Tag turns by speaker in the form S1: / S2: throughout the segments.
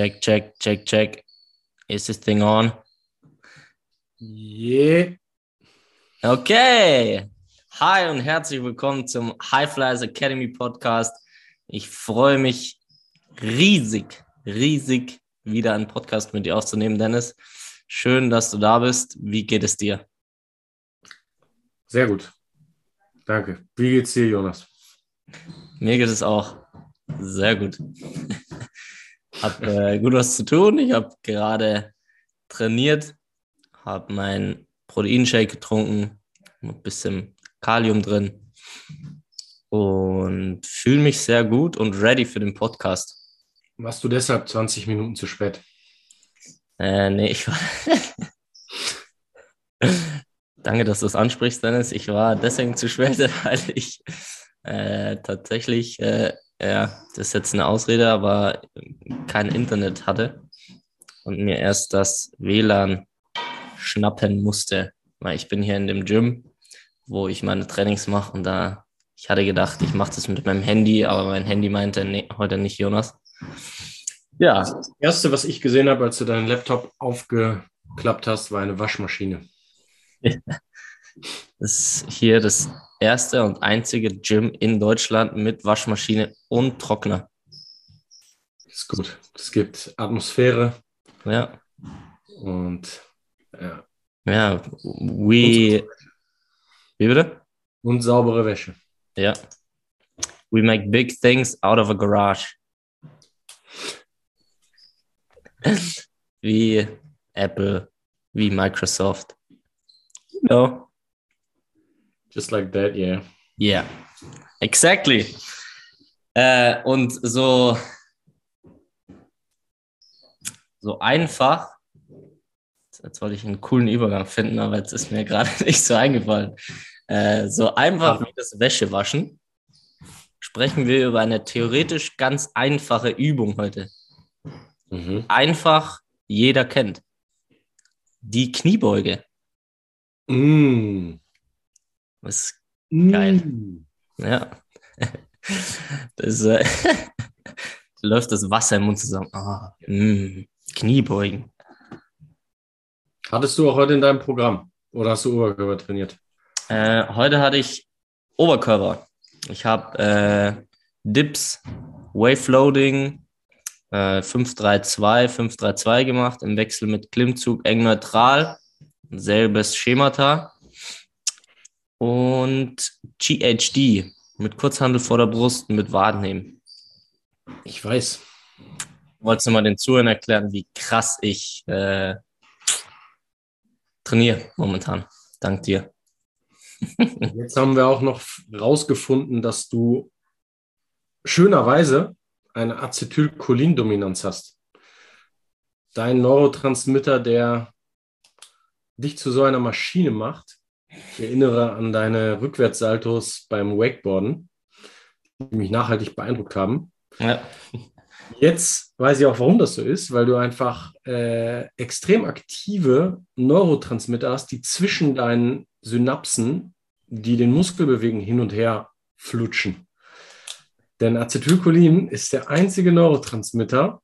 S1: Check, check, check, check. Is this thing on?
S2: Yeah.
S1: Okay. Hi und herzlich willkommen zum High Flyers Academy Podcast. Ich freue mich riesig, riesig wieder einen Podcast mit dir aufzunehmen, Dennis. Schön, dass du da bist. Wie geht es dir?
S2: Sehr gut. Danke. Wie geht's dir, Jonas?
S1: Mir geht es auch sehr gut. Hab äh, gut was zu tun. Ich habe gerade trainiert, habe meinen Proteinshake getrunken, ein bisschen Kalium drin und fühle mich sehr gut und ready für den Podcast.
S2: Warst du deshalb 20 Minuten zu spät?
S1: Äh, nee, ich war. Danke, dass du es ansprichst, Dennis. Ich war deswegen zu spät, weil ich äh, tatsächlich, äh, ja, das ist jetzt eine Ausrede, aber kein Internet hatte und mir erst das WLAN schnappen musste, weil ich bin hier in dem Gym, wo ich meine Trainings mache und da, ich hatte gedacht, ich mache das mit meinem Handy, aber mein Handy meinte, nee, heute nicht Jonas.
S2: Ja. Das erste, was ich gesehen habe, als du deinen Laptop aufgeklappt hast, war eine Waschmaschine.
S1: Das ist hier das erste und einzige Gym in Deutschland mit Waschmaschine und Trockner.
S2: Das ist gut. Es gibt Atmosphäre.
S1: Ja.
S2: Und ja.
S1: Ja, we. Wie bitte?
S2: Und saubere Wäsche.
S1: Ja. We make big things out of a garage. wie Apple, wie Microsoft. No.
S2: Just like that, yeah.
S1: Yeah, exactly. Äh, und so, so einfach, jetzt wollte ich einen coolen Übergang finden, aber jetzt ist mir gerade nicht so eingefallen. Äh, so einfach wie das Wäschewaschen sprechen wir über eine theoretisch ganz einfache Übung heute. Mhm. Einfach jeder kennt. Die Kniebeuge.
S2: Mm.
S1: Das ist geil.
S2: Mm.
S1: Ja. Das äh, läuft das Wasser im Mund zusammen. Ah, mm. Kniebeugen.
S2: Hattest du auch heute in deinem Programm oder hast du Oberkörper trainiert?
S1: Äh, heute hatte ich Oberkörper. Ich habe äh, Dips, Wave Loading, äh, 5-3-2, 5-3-2 gemacht im Wechsel mit Klimmzug eng neutral. Selbes Schemata. Und GHD mit Kurzhandel vor der Brust und mit Wadenheben.
S2: Ich weiß.
S1: Wolltest du mal den Zuhörern erklären, wie krass ich äh, trainiere momentan? Dank dir.
S2: Jetzt haben wir auch noch rausgefunden, dass du schönerweise eine Acetylcholin-Dominanz hast. Dein Neurotransmitter, der dich zu so einer Maschine macht. Ich erinnere an deine Rückwärtssaltos beim Wakeboarden, die mich nachhaltig beeindruckt haben.
S1: Ja.
S2: Jetzt weiß ich auch, warum das so ist, weil du einfach äh, extrem aktive Neurotransmitter hast, die zwischen deinen Synapsen, die den Muskel bewegen, hin und her flutschen. Denn Acetylcholin ist der einzige Neurotransmitter,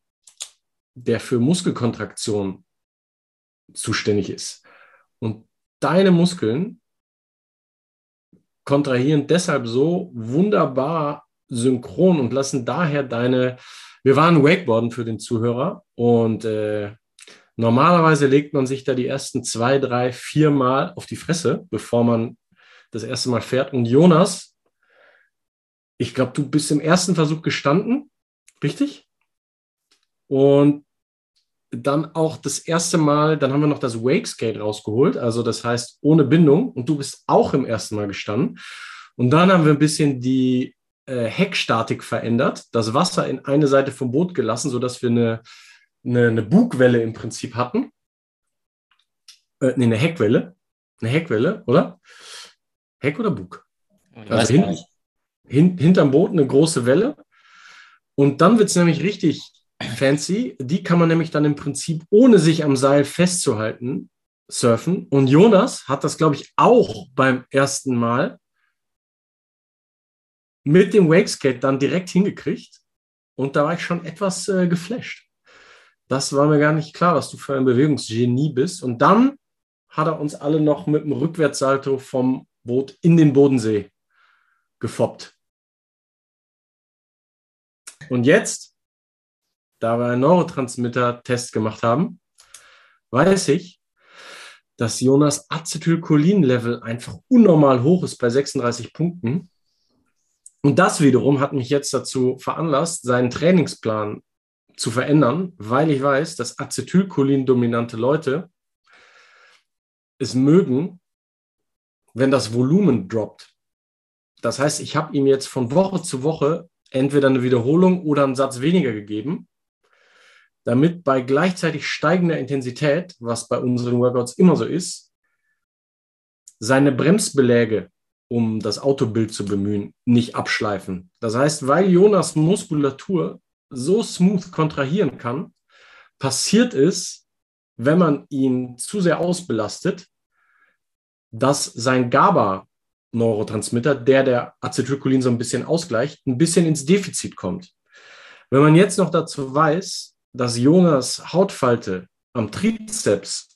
S2: der für Muskelkontraktion zuständig ist. Und deine Muskeln kontrahieren deshalb so wunderbar synchron und lassen daher deine, wir waren Wakeboarden für den Zuhörer und äh, normalerweise legt man sich da die ersten zwei, drei, vier Mal auf die Fresse, bevor man das erste Mal fährt. Und Jonas, ich glaube, du bist im ersten Versuch gestanden, richtig? Und dann auch das erste Mal, dann haben wir noch das Wake Skate rausgeholt, also das heißt ohne Bindung und du bist auch im ersten Mal gestanden. Und dann haben wir ein bisschen die äh, Heckstatik verändert, das Wasser in eine Seite vom Boot gelassen, sodass wir eine, eine, eine Bugwelle im Prinzip hatten. Äh, nee, eine Heckwelle. Eine Heckwelle, oder? Heck oder Bug? Also hin, hin, hinterm Boot eine große Welle. Und dann wird es nämlich richtig fancy. Die kann man nämlich dann im Prinzip, ohne sich am Seil festzuhalten, surfen. Und Jonas hat das, glaube ich, auch beim ersten Mal mit dem Wakeskate dann direkt hingekriegt. Und da war ich schon etwas äh, geflasht. Das war mir gar nicht klar, dass du für ein Bewegungsgenie bist. Und dann hat er uns alle noch mit dem Rückwärtssalto vom Boot in den Bodensee gefoppt. Und jetzt, da wir einen Neurotransmitter-Test gemacht haben, weiß ich, dass Jonas Acetylcholin-Level einfach unnormal hoch ist bei 36 Punkten. Und das wiederum hat mich jetzt dazu veranlasst, seinen Trainingsplan zu verändern, weil ich weiß, dass Acetylcholin-dominante Leute es mögen, wenn das Volumen droppt. Das heißt, ich habe ihm jetzt von Woche zu Woche entweder eine Wiederholung oder einen Satz weniger gegeben, damit bei gleichzeitig steigender Intensität, was bei unseren Workouts immer so ist, seine Bremsbeläge, um das Autobild zu bemühen, nicht abschleifen. Das heißt, weil Jonas Muskulatur so smooth kontrahieren kann, passiert es, wenn man ihn zu sehr ausbelastet, dass sein GABA-Neurotransmitter, der der Acetylcholin so ein bisschen ausgleicht, ein bisschen ins Defizit kommt. Wenn man jetzt noch dazu weiß, dass Jonas Hautfalte am Trizeps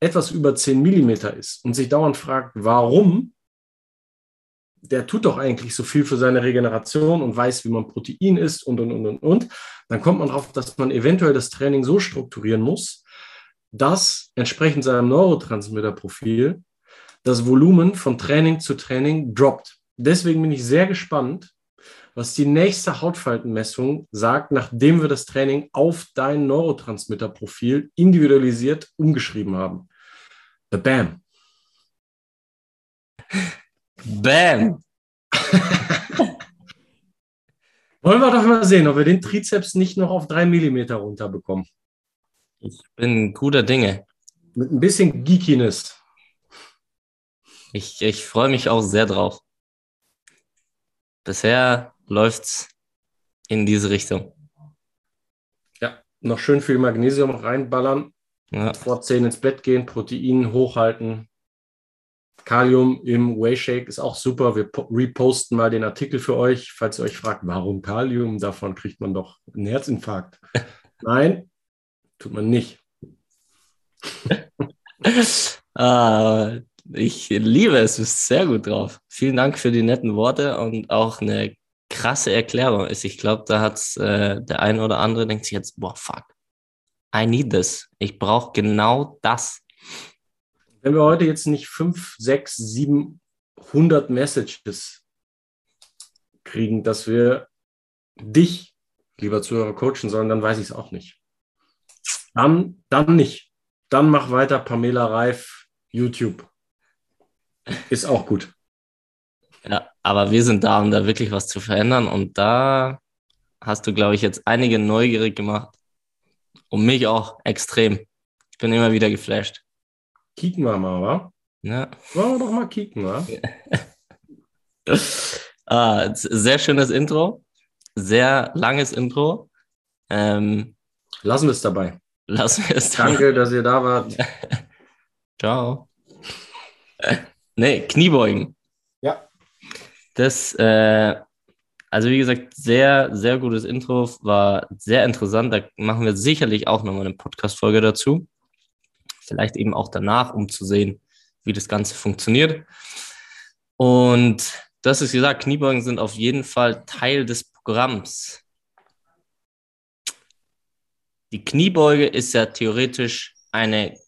S2: etwas über 10 Millimeter ist und sich dauernd fragt, warum, der tut doch eigentlich so viel für seine Regeneration und weiß, wie man Protein isst und, und, und, und, und, dann kommt man darauf, dass man eventuell das Training so strukturieren muss, dass entsprechend seinem Neurotransmitterprofil das Volumen von Training zu Training droppt. Deswegen bin ich sehr gespannt, was die nächste Hautfaltenmessung sagt, nachdem wir das Training auf dein Neurotransmitterprofil individualisiert umgeschrieben haben. Bam.
S1: Bam.
S2: Wollen wir doch mal sehen, ob wir den Trizeps nicht noch auf drei Millimeter runterbekommen.
S1: Ich bin guter Dinge.
S2: Mit ein bisschen Geekiness.
S1: Ich, ich freue mich auch sehr drauf. Bisher läuft's in diese Richtung.
S2: Ja, noch schön viel Magnesium reinballern. Ja. Vor 10 ins Bett gehen, Protein hochhalten. Kalium im Whey Shake ist auch super. Wir reposten mal den Artikel für euch, falls ihr euch fragt, warum Kalium? Davon kriegt man doch einen Herzinfarkt. Nein, tut man nicht.
S1: ah, ich liebe es, du bist sehr gut drauf. Vielen Dank für die netten Worte und auch eine krasse Erklärung ist. Ich glaube, da hat äh, der eine oder andere denkt sich jetzt, boah, fuck, I need this. Ich brauche genau das.
S2: Wenn wir heute jetzt nicht fünf, sechs, sieben, hundert Messages kriegen, dass wir dich, lieber Zuhörer, coachen sollen, dann weiß ich es auch nicht. Dann, dann nicht. Dann mach weiter Pamela Reif, YouTube. Ist auch gut.
S1: Aber wir sind da, um da wirklich was zu verändern. Und da hast du, glaube ich, jetzt einige neugierig gemacht. Und mich auch extrem. Ich bin immer wieder geflasht.
S2: Kicken wir mal, wa?
S1: Ja.
S2: Wollen wir doch mal kicken, wa?
S1: ah, sehr schönes Intro. Sehr langes Intro. Ähm,
S2: lassen wir es dabei.
S1: Lassen wir es dabei.
S2: Danke, dass ihr da wart.
S1: Ciao. Nee, Kniebeugen. Das, äh, also wie gesagt, sehr, sehr gutes Intro, war sehr interessant. Da machen wir sicherlich auch nochmal eine Podcast-Folge dazu. Vielleicht eben auch danach, um zu sehen, wie das Ganze funktioniert. Und das ist gesagt, Kniebeugen sind auf jeden Fall Teil des Programms. Die Kniebeuge ist ja theoretisch eine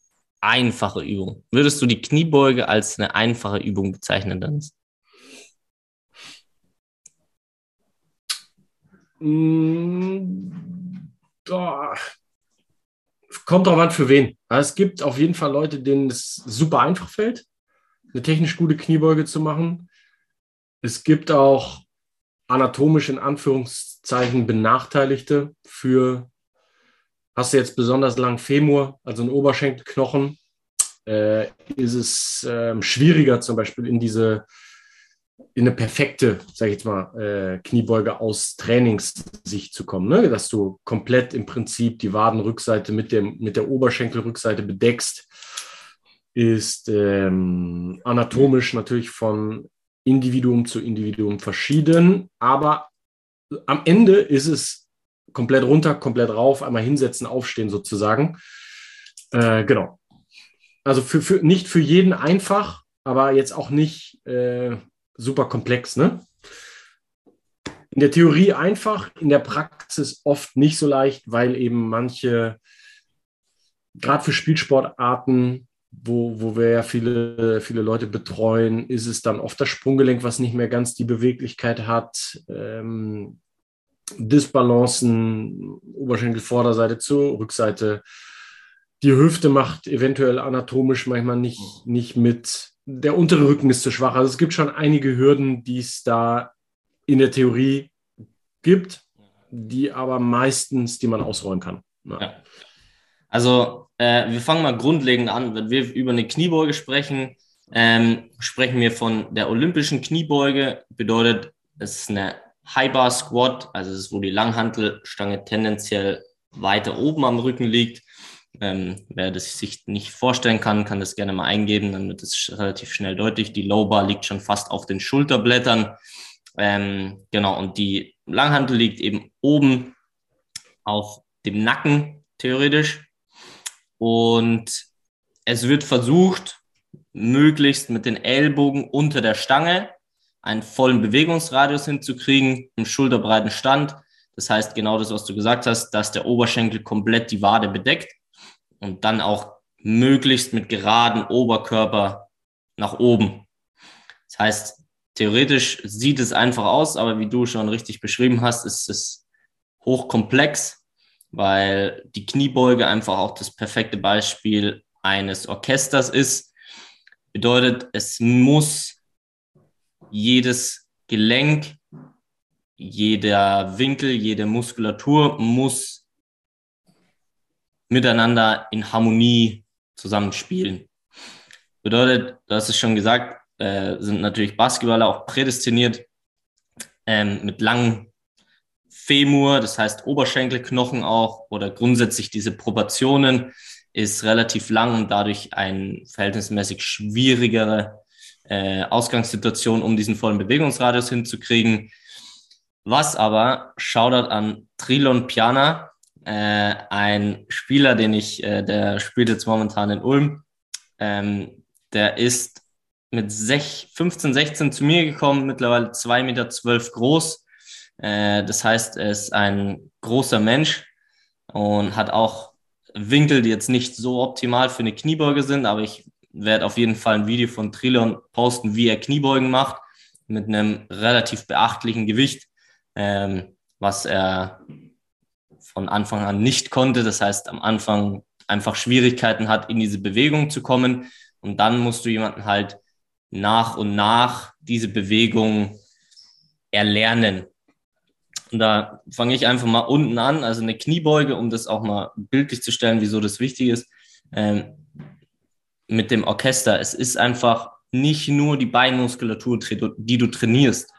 S1: einfache Übung. Würdest du die Kniebeuge als eine einfache Übung bezeichnen, Dennis?
S2: Kommt drauf an, für wen. Es gibt auf jeden Fall Leute, denen es super einfach fällt, eine technisch gute Kniebeuge zu machen. Es gibt auch anatomisch in Anführungszeichen Benachteiligte für Hast du jetzt besonders lang Femur, also einen Oberschenkelknochen, äh, ist es äh, schwieriger, zum Beispiel in diese in eine perfekte, sage ich jetzt mal, äh, Kniebeuge aus Trainingssicht zu kommen, ne? dass du komplett im Prinzip die Wadenrückseite mit, dem, mit der Oberschenkelrückseite bedeckst, ist ähm, anatomisch natürlich von Individuum zu Individuum verschieden, aber am Ende ist es komplett runter, komplett rauf, einmal hinsetzen, aufstehen sozusagen. Äh, genau. Also für, für, nicht für jeden einfach, aber jetzt auch nicht äh, super komplex. Ne? In der Theorie einfach, in der Praxis oft nicht so leicht, weil eben manche, gerade für Spielsportarten, wo, wo wir ja viele, viele Leute betreuen, ist es dann oft das Sprunggelenk, was nicht mehr ganz die Beweglichkeit hat. Ähm, Disbalancen, Oberschenkelvorderseite zur Rückseite. Die Hüfte macht eventuell anatomisch manchmal nicht, nicht mit. Der untere Rücken ist zu schwach. Also es gibt schon einige Hürden, die es da in der Theorie gibt, die aber meistens, die man ausräumen kann. Ja. Ja.
S1: Also äh, wir fangen mal grundlegend an. Wenn wir über eine Kniebeuge sprechen, ähm, sprechen wir von der olympischen Kniebeuge. Bedeutet, es ist eine High Bar Squat, also es ist, wo die Langhantelstange tendenziell weiter oben am Rücken liegt. Ähm, wer das sich nicht vorstellen kann, kann das gerne mal eingeben, dann wird es relativ schnell deutlich. Die Low Bar liegt schon fast auf den Schulterblättern. Ähm, genau, und die Langhantel liegt eben oben auf dem Nacken, theoretisch. Und es wird versucht, möglichst mit den Ellbogen unter der Stange einen vollen Bewegungsradius hinzukriegen, im schulterbreiten Stand. Das heißt, genau das, was du gesagt hast, dass der Oberschenkel komplett die Wade bedeckt und dann auch möglichst mit geraden Oberkörper nach oben. Das heißt, theoretisch sieht es einfach aus, aber wie du schon richtig beschrieben hast, ist es hochkomplex, weil die Kniebeuge einfach auch das perfekte Beispiel eines Orchesters ist. Bedeutet, es muss jedes Gelenk, jeder Winkel, jede Muskulatur muss miteinander in Harmonie zusammenspielen. Bedeutet, du hast es schon gesagt, äh, sind natürlich Basketballer auch prädestiniert ähm, mit langen Femur, das heißt Oberschenkelknochen auch oder grundsätzlich diese Proportionen ist relativ lang und dadurch ein verhältnismäßig schwierigere äh, Ausgangssituation, um diesen vollen Bewegungsradius hinzukriegen. Was aber, Shoutout an Trilon Piana, äh, ein Spieler, den ich, äh, der spielt jetzt momentan in Ulm, ähm, der ist mit sech, 15, 16 zu mir gekommen, mittlerweile 2,12 Meter zwölf groß. Äh, das heißt, er ist ein großer Mensch und hat auch Winkel, die jetzt nicht so optimal für eine Kniebeuge sind, aber ich werde auf jeden Fall ein Video von Trilon posten, wie er Kniebeugen macht, mit einem relativ beachtlichen Gewicht, ähm, was er von Anfang an nicht konnte. Das heißt, am Anfang einfach Schwierigkeiten hat, in diese Bewegung zu kommen. Und dann musst du jemanden halt nach und nach diese Bewegung erlernen. Und da fange ich einfach mal unten an, also eine Kniebeuge, um das auch mal bildlich zu stellen, wieso das wichtig ist. Ähm, mit dem Orchester. Es ist einfach nicht nur die Beinmuskulatur, die du trainierst,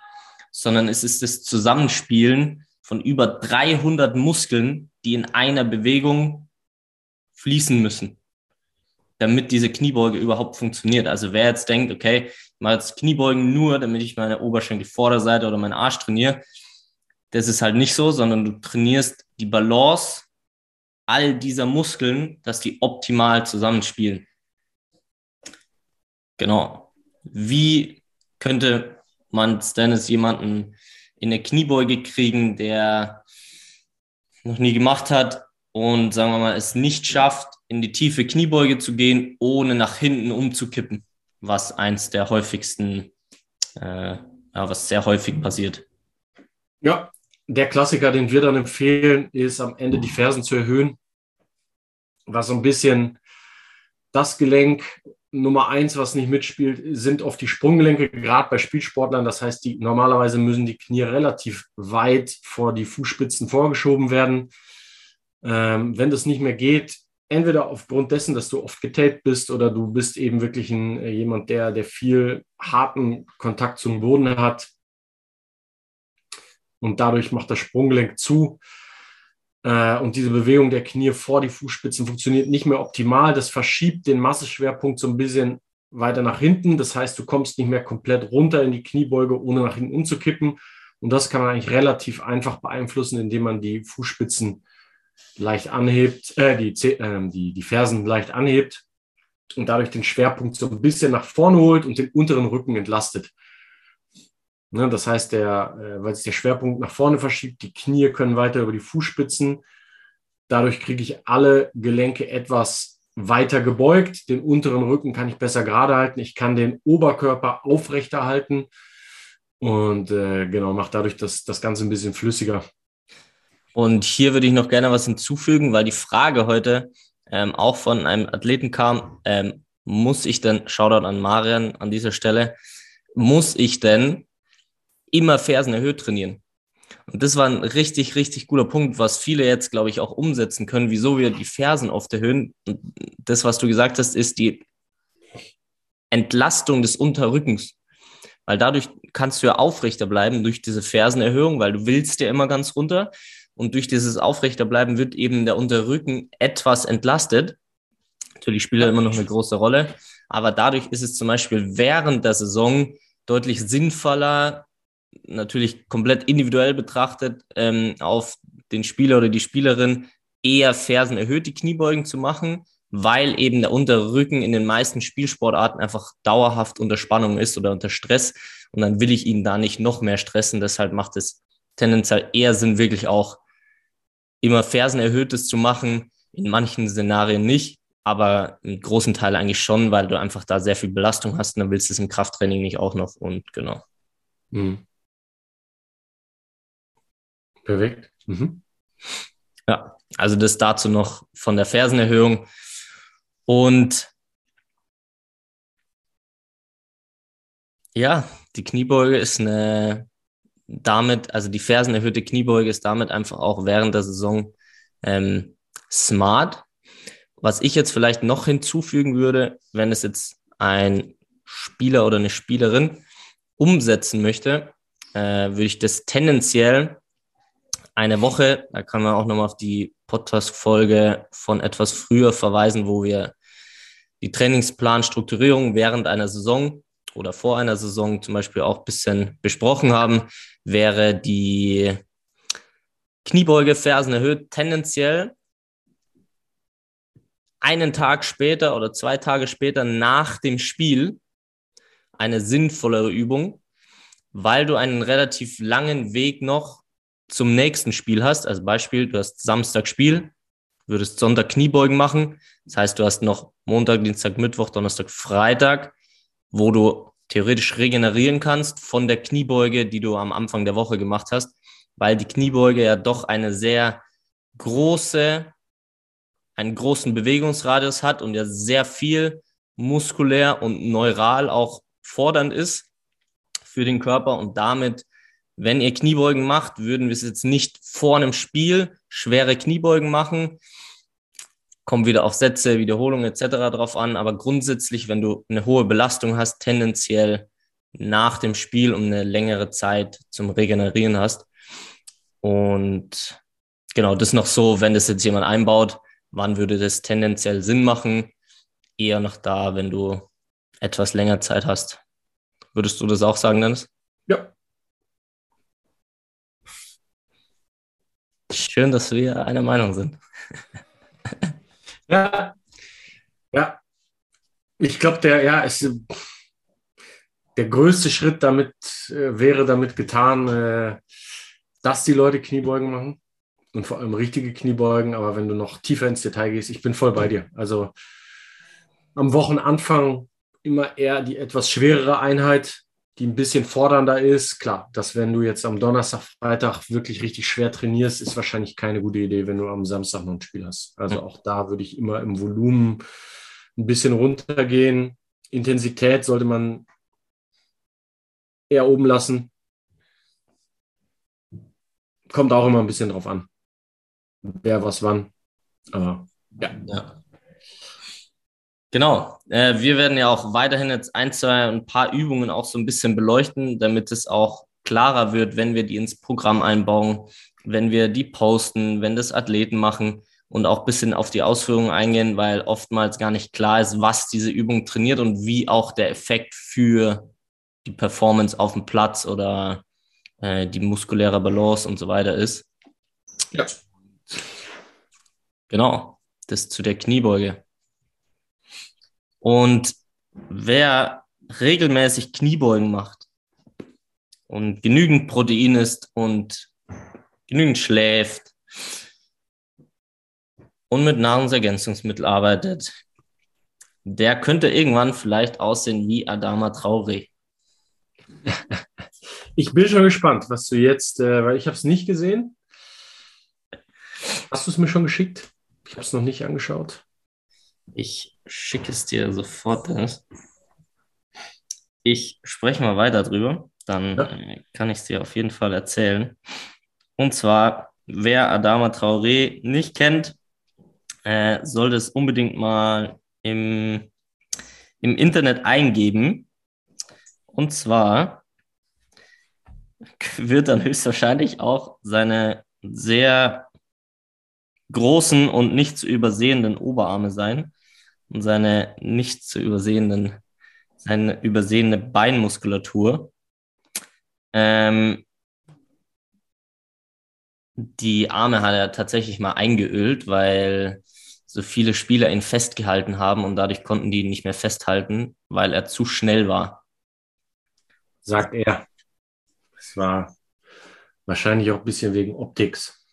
S1: sondern es ist das Zusammenspielen von über 300 Muskeln, die in einer Bewegung fließen müssen, damit diese Kniebeuge überhaupt funktioniert. Also wer jetzt denkt, okay, ich mache jetzt Kniebeugen nur, damit ich meine Oberschenkelvorderseite oder meinen Arsch trainiere, das ist halt nicht so, sondern du trainierst die Balance all dieser Muskeln, dass die optimal zusammenspielen. Genau. Wie könnte man Stannis jemanden in eine Kniebeuge kriegen, der noch nie gemacht hat und sagen wir mal es nicht schafft, in die tiefe Kniebeuge zu gehen, ohne nach hinten umzukippen, was eins der häufigsten, äh, ja, was sehr häufig passiert.
S2: Ja, der Klassiker, den wir dann empfehlen, ist am Ende die Fersen zu erhöhen, was so ein bisschen das Gelenk Nummer eins, was nicht mitspielt, sind oft die Sprunggelenke, gerade bei Spielsportlern. Das heißt, die, normalerweise müssen die Knie relativ weit vor die Fußspitzen vorgeschoben werden. Ähm, wenn das nicht mehr geht, entweder aufgrund dessen, dass du oft getaped bist oder du bist eben wirklich ein, äh, jemand, der, der viel harten Kontakt zum Boden hat und dadurch macht das Sprunggelenk zu, und diese Bewegung der Knie vor die Fußspitzen funktioniert nicht mehr optimal. Das verschiebt den Masseschwerpunkt so ein bisschen weiter nach hinten. Das heißt, du kommst nicht mehr komplett runter in die Kniebeuge, ohne nach hinten umzukippen. Und das kann man eigentlich relativ einfach beeinflussen, indem man die Fußspitzen leicht anhebt, äh, die, äh, die, die Fersen leicht anhebt und dadurch den Schwerpunkt so ein bisschen nach vorne holt und den unteren Rücken entlastet. Ne, das heißt, der, äh, weil sich der Schwerpunkt nach vorne verschiebt, die Knie können weiter über die Fußspitzen. Dadurch kriege ich alle Gelenke etwas weiter gebeugt. Den unteren Rücken kann ich besser gerade halten. Ich kann den Oberkörper aufrechterhalten und äh, genau, macht dadurch das, das Ganze ein bisschen flüssiger.
S1: Und hier würde ich noch gerne was hinzufügen, weil die Frage heute ähm, auch von einem Athleten kam, ähm, muss ich denn, Shoutout an Marian an dieser Stelle, muss ich denn immer Fersen erhöht trainieren? Und das war ein richtig, richtig guter Punkt, was viele jetzt, glaube ich, auch umsetzen können, wieso wir die Fersen oft erhöhen. Und das, was du gesagt hast, ist die Entlastung des Unterrückens. Weil dadurch kannst du ja aufrechter bleiben durch diese Fersenerhöhung, weil du willst ja immer ganz runter. Und durch dieses Aufrechterbleiben wird eben der Unterrücken etwas entlastet. Natürlich spielt er immer noch eine große Rolle. Aber dadurch ist es zum Beispiel während der Saison deutlich sinnvoller, natürlich komplett individuell betrachtet, ähm, auf den Spieler oder die Spielerin eher Fersen erhöht die Kniebeugen zu machen, weil eben der untere Rücken in den meisten Spielsportarten einfach dauerhaft unter Spannung ist oder unter Stress. Und dann will ich ihn da nicht noch mehr stressen. Deshalb macht es tendenziell eher Sinn, wirklich auch immer Fersen erhöhtes zu machen, in manchen Szenarien nicht, aber im großen Teil eigentlich schon, weil du einfach da sehr viel Belastung hast und dann willst du es im Krafttraining nicht auch noch und genau. Mhm.
S2: Perfekt. Mhm.
S1: Ja, also das dazu noch von der Fersenerhöhung. Und ja, die Kniebeuge ist eine damit, also die fersenerhöhte Kniebeuge ist damit einfach auch während der Saison ähm, smart. Was ich jetzt vielleicht noch hinzufügen würde, wenn es jetzt ein Spieler oder eine Spielerin umsetzen möchte, äh, würde ich das tendenziell eine Woche, da kann man auch nochmal auf die Podcast-Folge von etwas früher verweisen, wo wir die Trainingsplanstrukturierung während einer Saison oder vor einer Saison zum Beispiel auch ein bisschen besprochen haben, wäre die Kniebeuge Fersen erhöht? Tendenziell einen Tag später oder zwei Tage später nach dem Spiel eine sinnvollere Übung, weil du einen relativ langen Weg noch zum nächsten Spiel hast. Also Beispiel, du hast Samstag Spiel, würdest Sonntag Kniebeugen machen. Das heißt, du hast noch Montag, Dienstag, Mittwoch, Donnerstag, Freitag wo du theoretisch regenerieren kannst von der Kniebeuge, die du am Anfang der Woche gemacht hast, weil die Kniebeuge ja doch eine sehr große, einen großen Bewegungsradius hat und ja sehr viel muskulär und neural auch fordernd ist für den Körper und damit, wenn ihr Kniebeugen macht, würden wir es jetzt nicht vor einem Spiel schwere Kniebeugen machen, kommt wieder auf Sätze, Wiederholungen etc. drauf an. Aber grundsätzlich, wenn du eine hohe Belastung hast, tendenziell nach dem Spiel um eine längere Zeit zum Regenerieren hast. Und genau, das noch so, wenn das jetzt jemand einbaut, wann würde das tendenziell Sinn machen? Eher noch da, wenn du etwas länger Zeit hast. Würdest du das auch sagen, Dennis?
S2: Ja.
S1: Schön, dass wir einer Meinung sind.
S2: Ja, ja. Ich glaube, der, ja, ist, der größte Schritt damit äh, wäre damit getan, äh, dass die Leute Kniebeugen machen und vor allem richtige Kniebeugen. Aber wenn du noch tiefer ins Detail gehst, ich bin voll bei dir. Also am Wochenanfang immer eher die etwas schwerere Einheit, die ein bisschen fordernder ist. Klar, dass wenn du jetzt am Donnerstag, Freitag wirklich richtig schwer trainierst, ist wahrscheinlich keine gute Idee, wenn du am Samstag noch ein Spiel hast. Also auch da würde ich immer im Volumen ein bisschen runtergehen. Intensität sollte man eher oben lassen. Kommt auch immer ein bisschen drauf an. Wer was wann. Aber ja. ja.
S1: Genau. Äh, wir werden ja auch weiterhin jetzt ein, zwei, ein paar Übungen auch so ein bisschen beleuchten, damit es auch klarer wird, wenn wir die ins Programm einbauen, wenn wir die posten, wenn das Athleten machen und auch ein bisschen auf die Ausführungen eingehen, weil oftmals gar nicht klar ist, was diese Übung trainiert und wie auch der Effekt für die Performance auf dem Platz oder äh, die muskuläre Balance und so weiter ist.
S2: Ja.
S1: Genau, das zu der Kniebeuge. Und wer regelmäßig Kniebeugen macht und genügend Protein isst und genügend schläft und mit Nahrungsergänzungsmitteln arbeitet, der könnte irgendwann vielleicht aussehen wie Adama Traoré.
S2: Ich bin schon gespannt, was du jetzt, äh, weil ich habe es nicht gesehen. Hast du es mir schon geschickt? Ich habe es noch nicht angeschaut.
S1: Ich schicke es dir sofort, Dennis. Ich spreche mal weiter drüber, dann
S2: Ja.
S1: äh, kann ich es dir auf jeden Fall erzählen. Und zwar, wer Adama Traoré nicht kennt, äh, sollte es unbedingt mal im, im Internet eingeben. Und zwar wird dann höchstwahrscheinlich auch seine sehr großen und nicht zu übersehenden Oberarme sein und seine nicht zu übersehenden, seine übersehene Beinmuskulatur. Ähm, die Arme hat er tatsächlich mal eingeölt, weil so viele Spieler ihn festgehalten haben und dadurch konnten die ihn nicht mehr festhalten, weil er zu schnell war.
S2: Sagt er. Es war wahrscheinlich auch ein bisschen wegen Optics.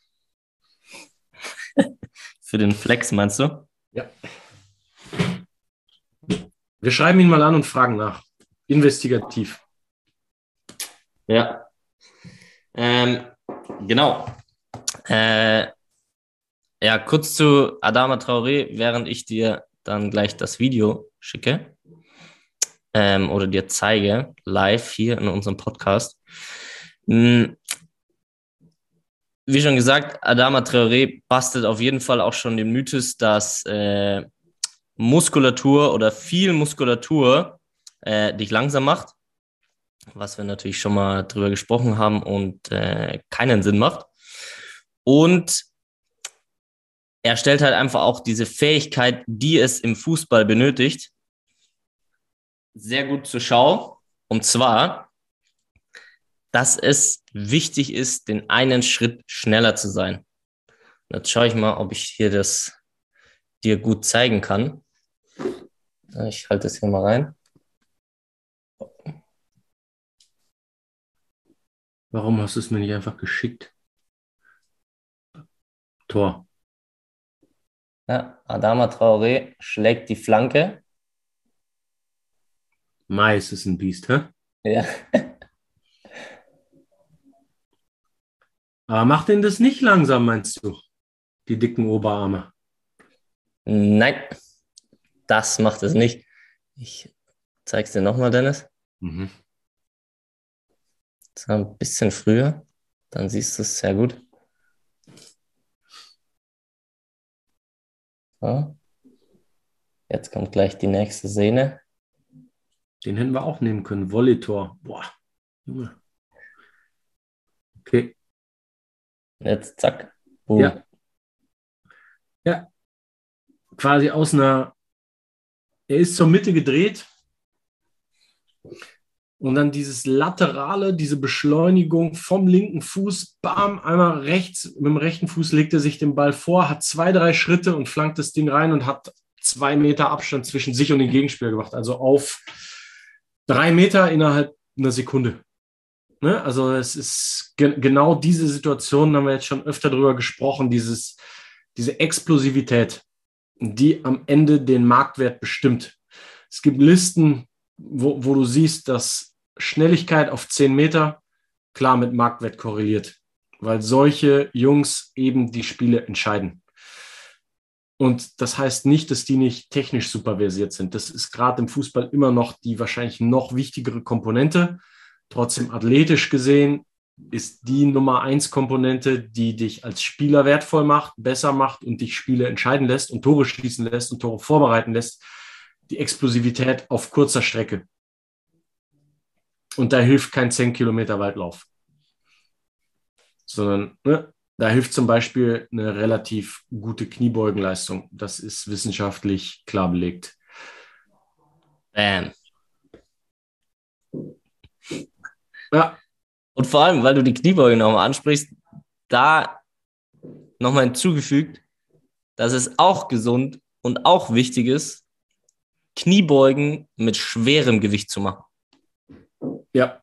S1: Für den Flex meinst du?
S2: Ja. Wir schreiben ihn mal an und fragen nach. Investigativ.
S1: Ja. Ähm, genau. Äh, ja, kurz zu Adama Traoré, während ich dir dann gleich das Video schicke ähm, oder dir zeige, live hier in unserem Podcast. Hm, Wie schon gesagt, Adama Traoré bastelt auf jeden Fall auch schon den Mythos, dass äh, Muskulatur oder viel Muskulatur äh, dich langsam macht was wir natürlich schon mal drüber gesprochen haben und äh, keinen Sinn macht. Und er stellt halt einfach auch diese Fähigkeit, die es im Fußball benötigt, sehr gut zur Schau. Und zwar, dass es wichtig ist, den einen Schritt schneller zu sein. Jetzt schaue ich mal, ob ich hier das dir gut zeigen kann. Ich halte es hier mal rein.
S2: Warum hast du es mir nicht einfach geschickt? Tor.
S1: Ja, Adama Traoré schlägt die Flanke.
S2: Mais ist ein Biest, hä?
S1: Ja.
S2: Aber macht denn das nicht langsam, meinst du? Die dicken Oberarme.
S1: Nein, das macht es nicht. Ich zeig's dir nochmal, Dennis.
S2: Mhm.
S1: Das war ein bisschen früher. Dann siehst du es sehr gut. So. Jetzt kommt gleich die nächste Szene.
S2: Den hätten wir auch nehmen können. Volley-Tor. Boah. Junge. Okay.
S1: Jetzt zack. Boom.
S2: Ja. Ja. Quasi aus einer. Er ist zur Mitte gedreht. Und dann dieses laterale, diese Beschleunigung vom linken Fuß, bam, einmal rechts, mit dem rechten Fuß legt er sich den Ball vor, hat zwei, drei Schritte und flankt das Ding rein und hat zwei Meter Abstand zwischen sich und den Gegenspieler gemacht. Also auf drei Meter innerhalb einer Sekunde. Ne? Also es ist ge genau diese Situation, haben wir jetzt schon öfter drüber gesprochen, dieses, diese Explosivität, die am Ende den Marktwert bestimmt. Es gibt Listen, wo, wo du siehst, dass Schnelligkeit auf 10 Meter klar mit Marktwert korreliert, weil solche Jungs eben die Spiele entscheiden. Und das heißt nicht, dass die nicht technisch super versiert sind. Das ist gerade im Fußball immer noch die wahrscheinlich noch wichtigere Komponente. Trotzdem athletisch gesehen ist die Nummer eins Komponente, die dich als Spieler wertvoll macht, besser macht und dich Spiele entscheiden lässt und Tore schießen lässt und Tore vorbereiten lässt, die Explosivität auf kurzer Strecke. Und da hilft kein 10 Kilometer Waldlauf. Sondern ne, da hilft zum Beispiel eine relativ gute Kniebeugenleistung. Das ist wissenschaftlich klar belegt.
S1: Bam.
S2: Ja,
S1: Und vor allem, weil du die Kniebeuge nochmal ansprichst, da nochmal hinzugefügt, dass es auch gesund und auch wichtig ist, Kniebeugen mit schwerem Gewicht zu machen.
S2: Ja.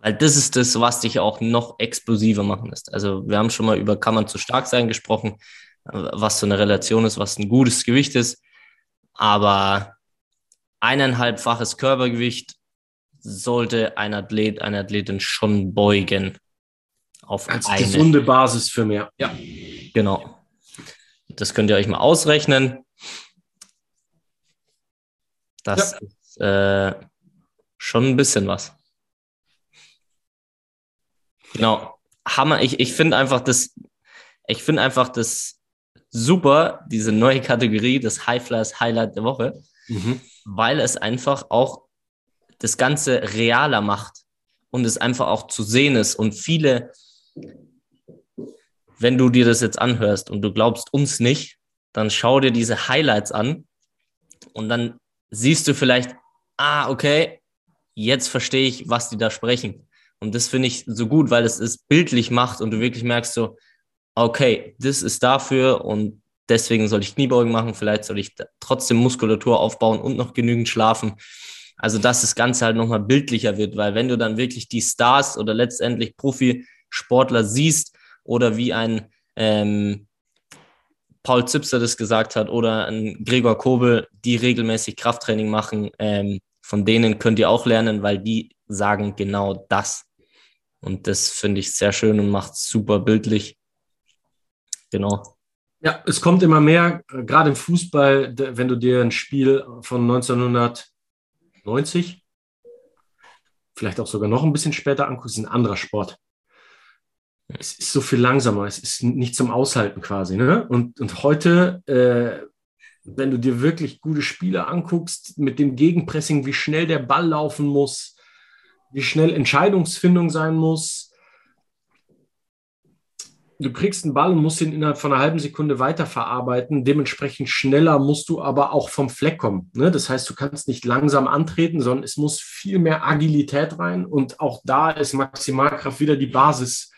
S1: Weil das ist das, was dich auch noch explosiver machen lässt. Also wir haben schon mal über kann man zu stark sein gesprochen, was so eine Relation ist, was ein gutes Gewicht ist. Aber eineinhalbfaches Körpergewicht sollte ein Athlet, eine Athletin schon beugen.
S2: Auf Als eine. gesunde Basis für mehr.
S1: Ja. Genau. Das könnt ihr euch mal ausrechnen. Das ja. ist äh, schon ein bisschen was. Genau. Hammer. Ich, ich finde einfach das, ich finde einfach das super, diese neue Kategorie, das High Flyers Highlight der Woche, mhm. weil es einfach auch das Ganze realer macht und es einfach auch zu sehen ist. Und viele, wenn du dir das jetzt anhörst und du glaubst uns nicht, dann schau dir diese Highlights an und dann siehst du vielleicht, ah, okay, jetzt verstehe ich, was die da sprechen. Und das finde ich so gut, weil es es bildlich macht und du wirklich merkst so, okay, das ist dafür und deswegen soll ich Kniebeugen machen, vielleicht soll ich trotzdem Muskulatur aufbauen und noch genügend schlafen. Also, dass das Ganze halt nochmal bildlicher wird, weil wenn du dann wirklich die Stars oder letztendlich Profisportler siehst oder wie ein ähm, Paul Zipser das gesagt hat oder ein Gregor Kobel, die regelmäßig Krafttraining machen, ähm, von denen könnt ihr auch lernen, weil die sagen genau das. Und das finde ich sehr schön und macht super bildlich. Genau.
S2: Ja, es kommt immer mehr, äh, gerade im Fußball, wenn du dir ein Spiel von 1900 90, vielleicht auch sogar noch ein bisschen später anguckst, ist ein anderer Sport. Es ist so viel langsamer, es ist nicht zum Aushalten quasi. Ne? Und, und heute, äh, wenn du dir wirklich gute Spiele anguckst, mit dem Gegenpressing, wie schnell der Ball laufen muss, wie schnell Entscheidungsfindung sein muss, du kriegst einen Ball und musst ihn innerhalb von einer halben Sekunde weiterverarbeiten. Dementsprechend schneller musst du aber auch vom Fleck kommen. Ne? Das heißt, du kannst nicht langsam antreten, sondern es muss viel mehr Agilität rein. Und auch da ist Maximalkraft wieder die Basis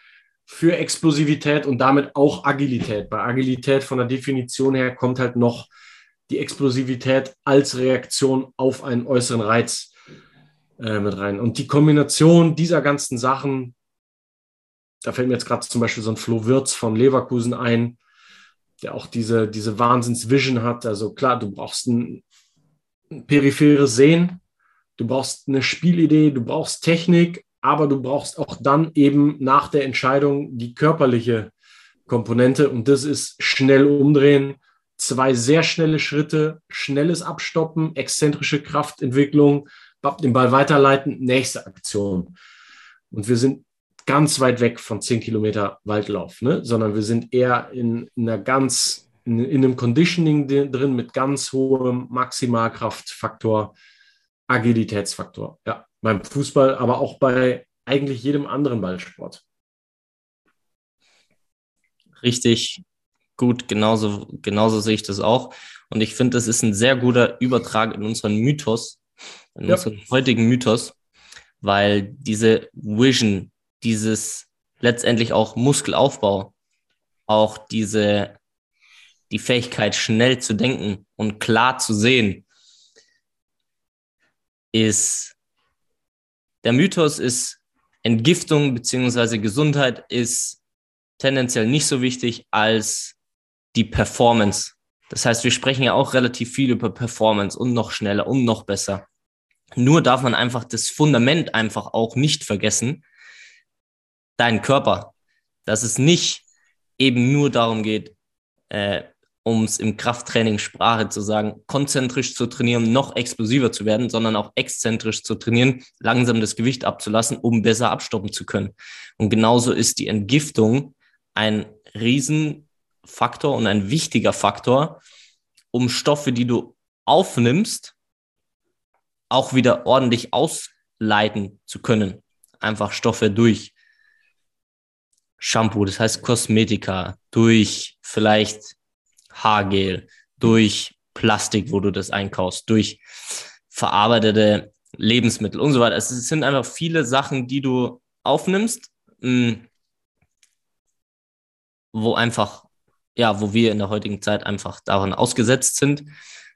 S2: für Explosivität und damit auch Agilität. Bei Agilität von der Definition her kommt halt noch die Explosivität als Reaktion auf einen äußeren Reiz äh, mit rein. Und die Kombination dieser ganzen Sachen, da fällt mir jetzt gerade zum Beispiel so ein Flo Wirtz von Leverkusen ein, der auch diese, diese Wahnsinns-Vision hat. Also klar, du brauchst ein, ein peripheres Sehen, du brauchst eine Spielidee, du brauchst Technik, aber du brauchst auch dann eben nach der Entscheidung die körperliche Komponente und das ist schnell umdrehen, zwei sehr schnelle Schritte, schnelles Abstoppen, exzentrische Kraftentwicklung, den Ball weiterleiten, nächste Aktion. Und wir sind ganz weit weg von 10 Kilometer Waldlauf, ne? sondern wir sind eher in, in einer ganz, in, in, einem Conditioning drin mit ganz hohem Maximalkraftfaktor, Agilitätsfaktor. Ja, beim Fußball, aber auch bei eigentlich jedem anderen Ballsport.
S1: Richtig gut, genauso, genauso sehe ich das auch. Und ich finde, das ist ein sehr guter Übertrag in unseren Mythos, in ja. unseren heutigen Mythos, weil diese Vision, dieses letztendlich auch Muskelaufbau, auch diese, die Fähigkeit, schnell zu denken und klar zu sehen, ist, der Mythos ist, Entgiftung beziehungsweise Gesundheit ist tendenziell nicht so wichtig als die Performance. Das heißt, wir sprechen ja auch relativ viel über Performance und noch schneller und noch besser. Nur darf man einfach das Fundament einfach auch nicht vergessen, deinen Körper. Dass es nicht eben nur darum geht, äh, um es im Krafttraining Sprache zu sagen, konzentrisch zu trainieren, noch explosiver zu werden, sondern auch exzentrisch zu trainieren, langsam das Gewicht abzulassen, um besser abstoppen zu können. Und genauso ist die Entgiftung ein Riesenfaktor und ein wichtiger Faktor, um Stoffe, die du aufnimmst, auch wieder ordentlich ausleiten zu können. Einfach Stoffe durch Shampoo, das heißt Kosmetika, durch vielleicht Haargel, durch Plastik, wo du das einkaufst, durch verarbeitete Lebensmittel und so weiter. Es sind einfach viele Sachen, die du aufnimmst, mm, wo einfach, ja, wo wir in der heutigen Zeit einfach daran ausgesetzt sind.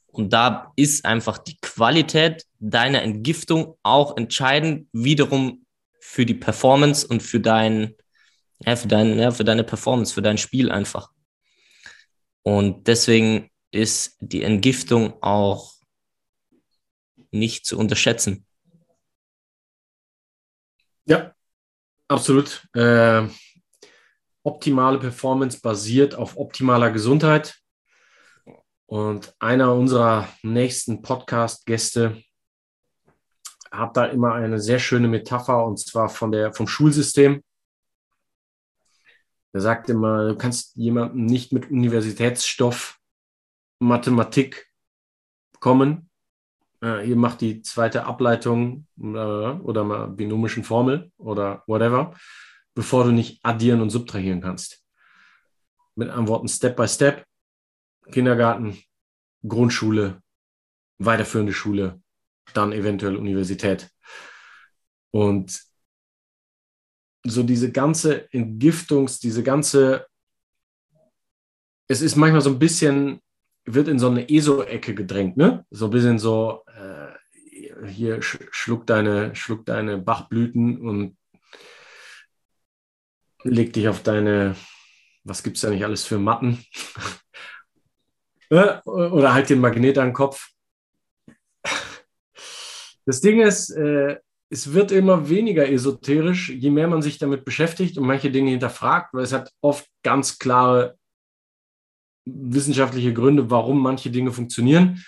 S1: Und da ist einfach die Qualität deiner Entgiftung auch entscheidend wiederum für die Performance und für dein, ja, für dein, ja, für deine Performance, für dein Spiel einfach. Und deswegen ist die Entgiftung auch nicht zu unterschätzen.
S2: Ja, absolut. Äh, optimale Performance basiert auf optimaler Gesundheit. Und einer unserer nächsten Podcast-Gäste hat da immer eine sehr schöne Metapher und zwar von der, vom Schulsystem. Er sagt immer, du kannst jemanden nicht mit Universitätsstoff Mathematik kommen. Äh, ihr macht die zweite Ableitung äh, oder mal binomischen Formel oder whatever, bevor du nicht addieren und subtrahieren kannst. Mit anderen Worten, Step by Step, Kindergarten, Grundschule, weiterführende Schule, dann eventuell Universität. Und so diese ganze Entgiftungs-, diese ganze, es ist manchmal so ein bisschen, wird in so eine ESO-Ecke gedrängt, ne? So ein bisschen so, äh, hier schluck deine, schluck deine Bachblüten und leg dich auf deine, was gibt es da nicht alles für Matten? Oder halt den Magnet an den Kopf. Das Ding ist, äh, es wird immer weniger esoterisch, je mehr man sich damit beschäftigt und manche Dinge hinterfragt, weil es hat oft ganz klare wissenschaftliche Gründe, warum manche Dinge funktionieren.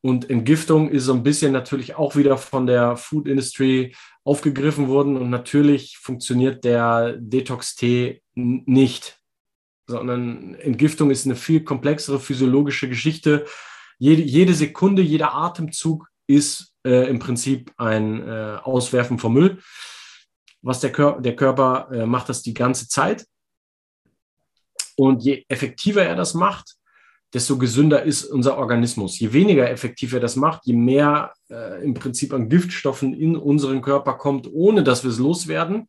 S2: Und Entgiftung ist so ein bisschen natürlich auch wieder von der Food Industry aufgegriffen worden. Und natürlich funktioniert der Detox-Tee nicht, sondern Entgiftung ist eine viel komplexere physiologische Geschichte. Jede, jede Sekunde, jeder Atemzug ist äh, im Prinzip ein äh, Auswerfen vom Müll. Was der, Kör der Körper äh, macht das die ganze Zeit. Und je effektiver er das macht, desto gesünder ist unser Organismus. Je weniger effektiv er das macht, je mehr äh, im Prinzip an Giftstoffen in unseren Körper kommt, ohne dass wir es loswerden,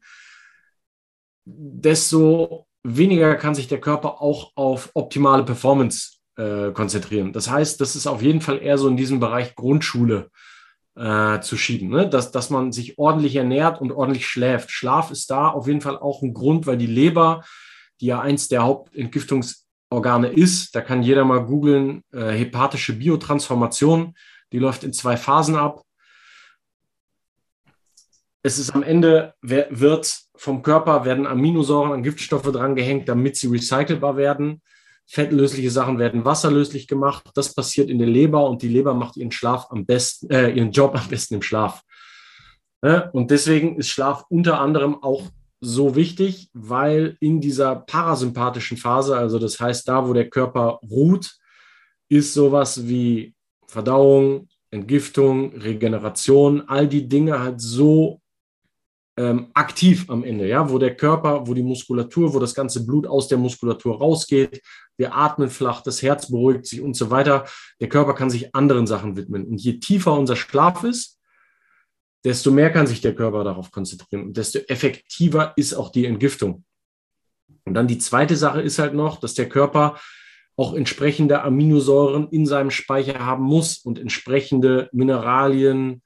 S2: desto weniger kann sich der Körper auch auf optimale Performance äh, konzentrieren. Das heißt, das ist auf jeden Fall eher so in diesem Bereich Grundschule äh, zu schieben, ne? dass, dass man sich ordentlich ernährt und ordentlich schläft. Schlaf ist da auf jeden Fall auch ein Grund, weil die Leber, die ja eins der Hauptentgiftungsorgane ist, da kann jeder mal googeln, äh, hepatische Biotransformation, die läuft in zwei Phasen ab. Es ist am Ende, wird vom Körper, werden Aminosäuren an Giftstoffe dran gehängt, damit sie recycelbar werden. Fettlösliche Sachen werden wasserlöslich gemacht. Das passiert in der Leber und die Leber macht ihren Schlaf am besten, äh, ihren Job am besten im Schlaf. Und deswegen ist Schlaf unter anderem auch so wichtig, weil in dieser parasympathischen Phase, also das heißt da, wo der Körper ruht, ist sowas wie Verdauung, Entgiftung, Regeneration, all die Dinge halt so ähm, aktiv am Ende, ja, wo der Körper, wo die Muskulatur, wo das ganze Blut aus der Muskulatur rausgeht, wir atmen flach, das Herz beruhigt sich und so weiter. Der Körper kann sich anderen Sachen widmen. Und je tiefer unser Schlaf ist, desto mehr kann sich der Körper darauf konzentrieren und desto effektiver ist auch die Entgiftung. Und dann die zweite Sache ist halt noch, dass der Körper auch entsprechende Aminosäuren in seinem Speicher haben muss und entsprechende Mineralien,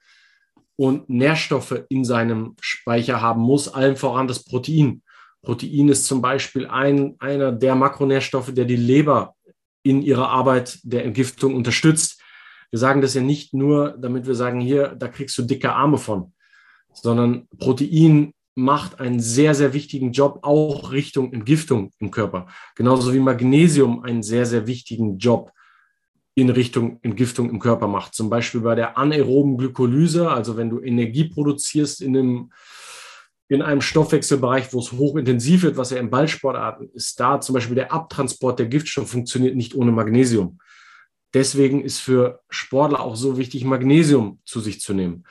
S2: und Nährstoffe in seinem Speicher haben muss, allen voran das Protein. Protein ist zum Beispiel ein, einer der Makronährstoffe, der die Leber in ihrer Arbeit der Entgiftung unterstützt. Wir sagen das ja nicht nur, damit wir sagen, hier, da kriegst du dicke Arme von, sondern Protein macht einen sehr, sehr wichtigen Job auch Richtung Entgiftung im Körper. Genauso wie Magnesium einen sehr, sehr wichtigen Job in Richtung Entgiftung im Körper macht. Zum Beispiel bei der anaeroben Glykolyse, also wenn du Energie produzierst in einem, in einem Stoffwechselbereich, wo es hochintensiv wird, was ja im Ballsportarten ist, da zum Beispiel der Abtransport der Giftstoffe funktioniert nicht ohne Magnesium. Deswegen ist für Sportler auch so wichtig, Magnesium zu sich zu nehmen.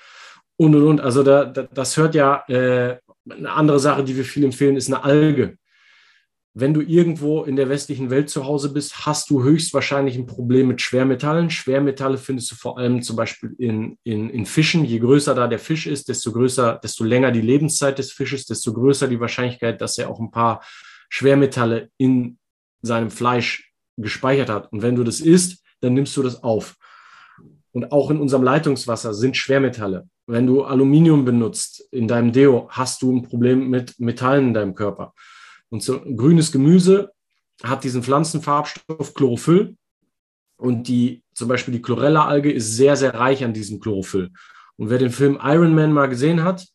S2: Und, und, und. Also da, da, das hört ja, äh, eine andere Sache, die wir viel empfehlen, ist eine Alge. Wenn du irgendwo in der westlichen Welt zu Hause bist, hast du höchstwahrscheinlich ein Problem mit Schwermetallen. Schwermetalle findest du vor allem zum Beispiel in, in, in Fischen. Je größer da der Fisch ist, desto größer, desto länger die Lebenszeit des Fisches, desto größer die Wahrscheinlichkeit, dass er auch ein paar Schwermetalle in seinem Fleisch gespeichert hat. Und wenn du das isst, dann nimmst du das auf. Und auch in unserem Leitungswasser sind Schwermetalle. Wenn du Aluminium benutzt in deinem Deo, hast du ein Problem mit Metallen in deinem Körper. Und so grünes Gemüse hat diesen Pflanzenfarbstoff Chlorophyll. Und die, zum Beispiel die Chlorella-Alge ist sehr, sehr reich an diesem Chlorophyll. Und wer den Film Iron Man mal gesehen hat,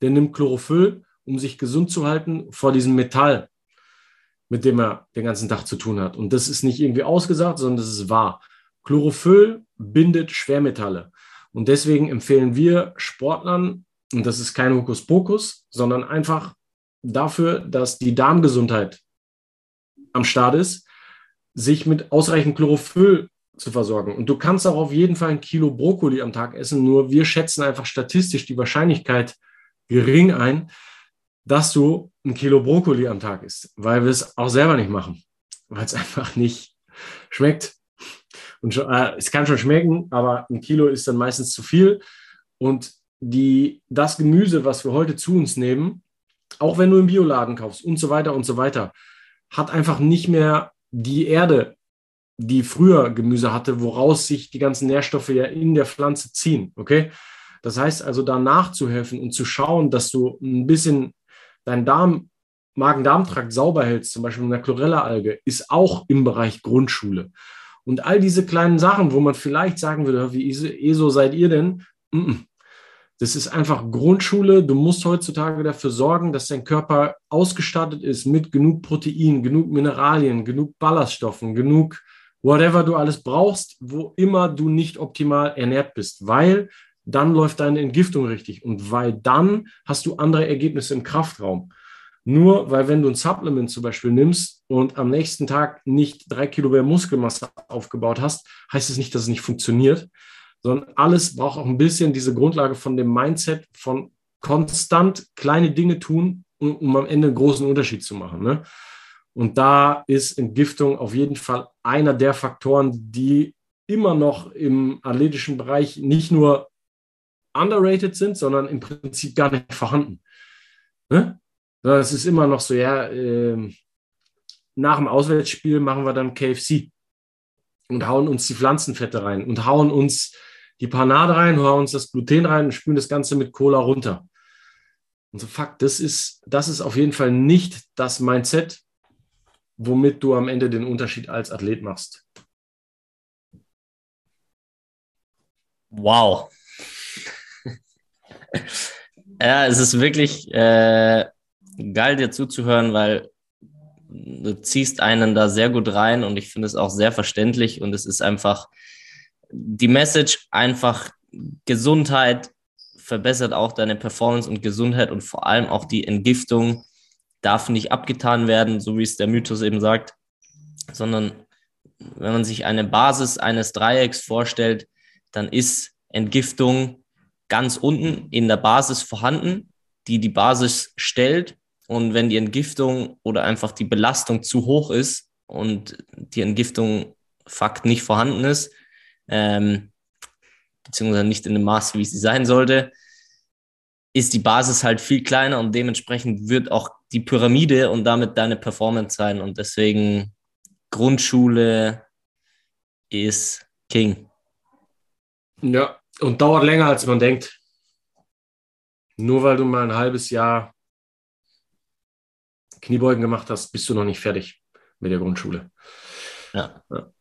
S2: der nimmt Chlorophyll, um sich gesund zu halten vor diesem Metall, mit dem er den ganzen Tag zu tun hat. Und das ist nicht irgendwie ausgesagt, sondern das ist wahr. Chlorophyll bindet Schwermetalle. Und deswegen empfehlen wir Sportlern, und das ist kein Hokuspokus, sondern einfach dafür, dass die Darmgesundheit am Start ist, sich mit ausreichend Chlorophyll zu versorgen. Und du kannst auch auf jeden Fall ein Kilo Brokkoli am Tag essen, nur wir schätzen einfach statistisch die Wahrscheinlichkeit gering ein, dass du ein Kilo Brokkoli am Tag isst, weil wir es auch selber nicht machen, weil es einfach nicht schmeckt. Und äh, es kann schon schmecken, aber ein Kilo ist dann meistens zu viel. Und die, das Gemüse, was wir heute zu uns nehmen, auch wenn du im Bioladen kaufst und so weiter und so weiter, hat einfach nicht mehr die Erde, die früher Gemüse hatte, woraus sich die ganzen Nährstoffe ja in der Pflanze ziehen. Okay? Das heißt also, da nachzuhelfen und zu schauen, dass du ein bisschen deinen Darm, Magen-Darm-Trakt sauber hältst, zum Beispiel mit einer Chlorella-Alge, ist auch im Bereich Grundschule. Und all diese kleinen Sachen, wo man vielleicht sagen würde, wie ESO seid ihr denn? Das ist einfach Grundschule. Du musst heutzutage dafür sorgen, dass dein Körper ausgestattet ist mit genug Protein, genug Mineralien, genug Ballaststoffen, genug whatever du alles brauchst, wo immer du nicht optimal ernährt bist, weil dann läuft deine Entgiftung richtig und weil dann hast du andere Ergebnisse im Kraftraum. Nur weil wenn du ein Supplement zum Beispiel nimmst und am nächsten Tag nicht drei Kilo mehr Muskelmasse aufgebaut hast, heißt es nicht, dass es nicht funktioniert, sondern alles braucht auch ein bisschen diese Grundlage von dem Mindset von konstant kleine Dinge tun, um, um am Ende einen großen Unterschied zu machen. Ne? Und da ist Entgiftung auf jeden Fall einer der Faktoren, die immer noch im athletischen Bereich nicht nur underrated sind, sondern im Prinzip gar nicht vorhanden. Ne? Es ist immer noch so, ja, äh, nach dem Auswärtsspiel machen wir dann KFC und hauen uns die Pflanzenfette rein und hauen uns die Panade rein, hauen uns das Gluten rein und spülen das Ganze mit Cola runter. Und so, fuck, das ist, das ist auf jeden Fall nicht das Mindset, womit du am Ende den Unterschied als Athlet machst.
S1: Wow. ja, es ist wirklich äh, geil, dir zuzuhören, weil du ziehst einen da sehr gut rein und ich finde es auch sehr verständlich und es ist einfach die Message einfach Gesundheit verbessert auch deine Performance und Gesundheit und vor allem auch die Entgiftung darf nicht abgetan werden, so wie es der Mythos eben sagt, sondern wenn man sich eine Basis eines Dreiecks vorstellt, dann ist Entgiftung ganz unten in der Basis vorhanden, die die Basis stellt. Und wenn die Entgiftung oder einfach die Belastung zu hoch ist und die Entgiftung Fakt nicht vorhanden ist, ähm, beziehungsweise nicht in dem Maß, wie sie sein sollte, ist die Basis halt viel kleiner und dementsprechend wird auch die Pyramide und damit deine Performance sein. Und deswegen Grundschule ist King.
S2: Ja, und dauert länger, als man denkt. Nur weil du mal ein halbes Jahr Kniebeugen gemacht hast, bist du noch nicht fertig mit der Grundschule.
S1: Ja. ja.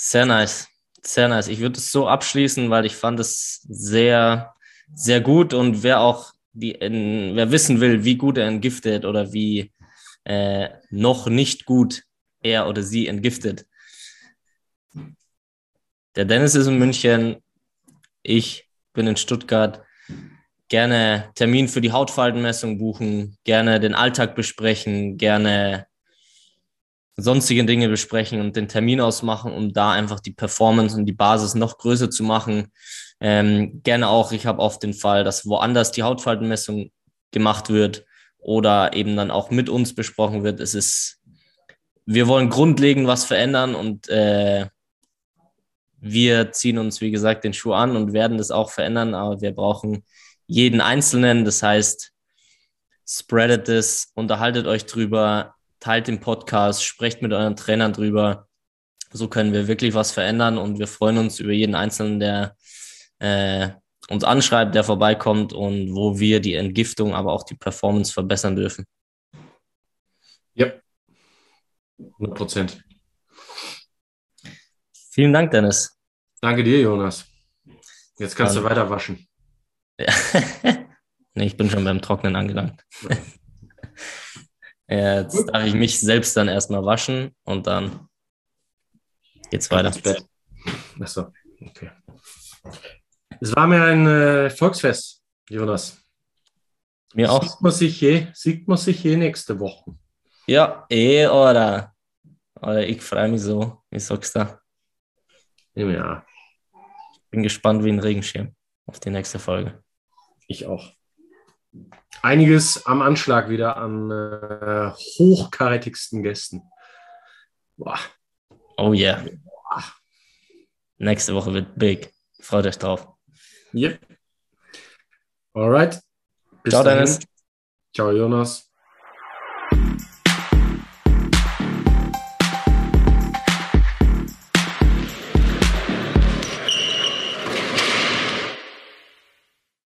S1: Sehr nice. Sehr nice. Ich würde es so abschließen, weil ich fand es sehr, sehr gut und wer auch die, in, wer wissen will, wie gut er entgiftet oder wie äh, noch nicht gut er oder sie entgiftet. Der Dennis ist in München, ich bin in Stuttgart. Gerne Termin für die Hautfaltenmessung buchen, gerne den Alltag besprechen, gerne sonstige Dinge besprechen und den Termin ausmachen, um da einfach die Performance und die Basis noch größer zu machen. Ähm, gerne auch, ich habe oft den Fall, dass woanders die Hautfaltenmessung gemacht wird oder eben dann auch mit uns besprochen wird. Es ist, wir wollen grundlegend was verändern und äh, wir ziehen uns, wie gesagt, den Schuh an und werden das auch verändern, aber wir brauchen jeden Einzelnen. Das heißt, spreadet es, unterhaltet euch drüber, teilt den Podcast, sprecht mit euren Trainern drüber. So können wir wirklich was verändern und wir freuen uns über jeden Einzelnen, der äh, uns anschreibt, der vorbeikommt und wo wir die Entgiftung, aber auch die Performance verbessern dürfen.
S2: Ja, 100 Prozent.
S1: Vielen Dank, Dennis.
S2: Danke dir, Jonas. Jetzt kannst Dann, du weiter waschen.
S1: Ja. nee, ich bin schon beim Trocknen angelangt. Ja. Jetzt darf ich mich selbst dann erstmal waschen und dann geht's weiter. Ins Bett.
S2: Achso, okay. Es war mir ein äh, Volksfest, Jonas.
S1: Mir auch.
S2: Sieht man sich je, sieht man sich je nächste Woche.
S1: Ja, eh, oder? Oder ich freue mich so. Wie sagst du?
S2: Ja.
S1: Bin gespannt wie ein Regenschirm auf die nächste Folge.
S2: Ich auch. Einiges am Anschlag wieder an äh, hochkarätigsten Gästen.
S1: Boah. Oh yeah. Boah. Nächste Woche wird big. Freut euch drauf.
S2: Yep. Alright.
S1: Bis Ciao, dahin. Dennis.
S2: Ciao, Jonas.